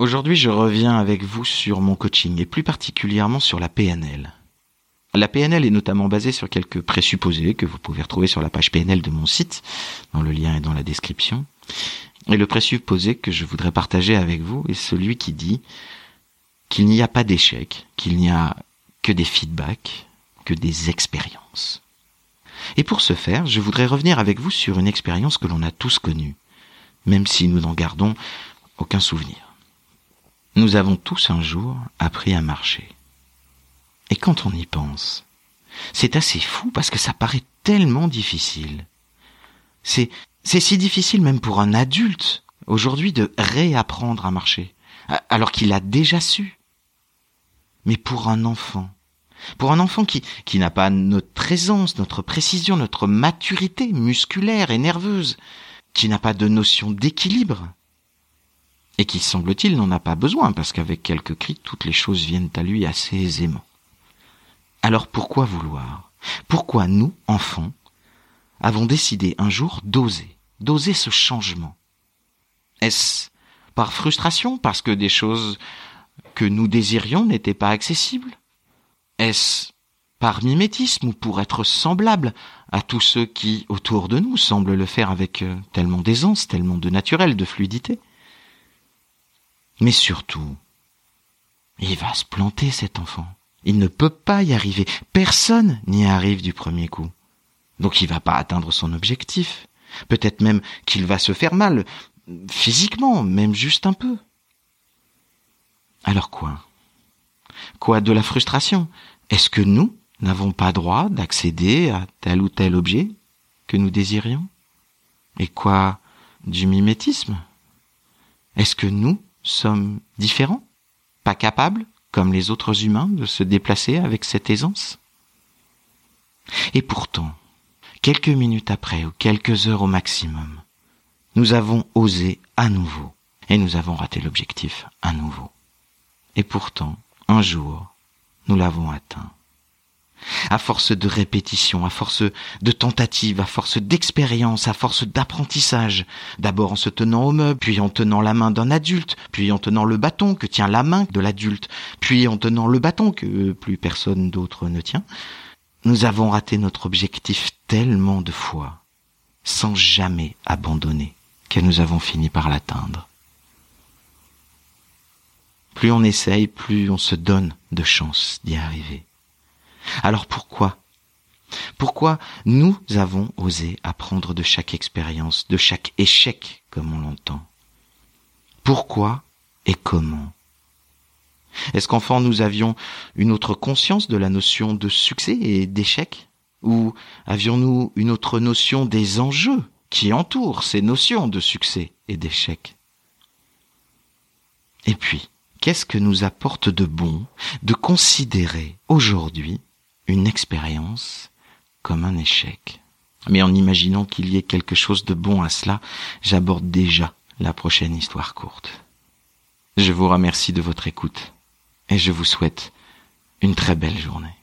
Aujourd'hui, je reviens avec vous sur mon coaching et plus particulièrement sur la PNL. La PNL est notamment basée sur quelques présupposés que vous pouvez retrouver sur la page PNL de mon site, dont le lien est dans la description. Et le présupposé que je voudrais partager avec vous est celui qui dit qu'il n'y a pas d'échec, qu'il n'y a que des feedbacks, que des expériences. Et pour ce faire, je voudrais revenir avec vous sur une expérience que l'on a tous connue, même si nous n'en gardons aucun souvenir. Nous avons tous un jour appris à marcher. Et quand on y pense, c'est assez fou parce que ça paraît tellement difficile. C'est, c'est si difficile même pour un adulte aujourd'hui de réapprendre à marcher, alors qu'il a déjà su. Mais pour un enfant, pour un enfant qui, qui n'a pas notre présence, notre précision, notre maturité musculaire et nerveuse, qui n'a pas de notion d'équilibre, et qui, semble-t-il, n'en a pas besoin, parce qu'avec quelques cris, toutes les choses viennent à lui assez aisément. Alors pourquoi vouloir? Pourquoi nous, enfants, avons décidé un jour d'oser, d'oser ce changement? Est-ce par frustration, parce que des choses que nous désirions n'étaient pas accessibles? Est-ce par mimétisme ou pour être semblable à tous ceux qui, autour de nous, semblent le faire avec euh, tellement d'aisance, tellement de naturel, de fluidité? Mais surtout, il va se planter cet enfant. Il ne peut pas y arriver. Personne n'y arrive du premier coup. Donc il va pas atteindre son objectif. Peut-être même qu'il va se faire mal, physiquement, même juste un peu. Alors quoi? Quoi de la frustration? Est-ce que nous n'avons pas droit d'accéder à tel ou tel objet que nous désirions? Et quoi du mimétisme? Est-ce que nous sommes différents, pas capables, comme les autres humains, de se déplacer avec cette aisance Et pourtant, quelques minutes après, ou quelques heures au maximum, nous avons osé à nouveau, et nous avons raté l'objectif à nouveau. Et pourtant, un jour, nous l'avons atteint à force de répétition, à force de tentatives, à force d'expérience, à force d'apprentissage, d'abord en se tenant au meuble, puis en tenant la main d'un adulte, puis en tenant le bâton que tient la main de l'adulte, puis en tenant le bâton que plus personne d'autre ne tient, nous avons raté notre objectif tellement de fois, sans jamais abandonner, que nous avons fini par l'atteindre. Plus on essaye, plus on se donne de chance d'y arriver. Alors pourquoi? Pourquoi nous avons osé apprendre de chaque expérience, de chaque échec, comme on l'entend? Pourquoi et comment? Est-ce qu'enfant nous avions une autre conscience de la notion de succès et d'échec? Ou avions-nous une autre notion des enjeux qui entourent ces notions de succès et d'échec? Et puis, qu'est-ce que nous apporte de bon de considérer aujourd'hui une expérience comme un échec. Mais en imaginant qu'il y ait quelque chose de bon à cela, j'aborde déjà la prochaine histoire courte. Je vous remercie de votre écoute et je vous souhaite une très belle journée.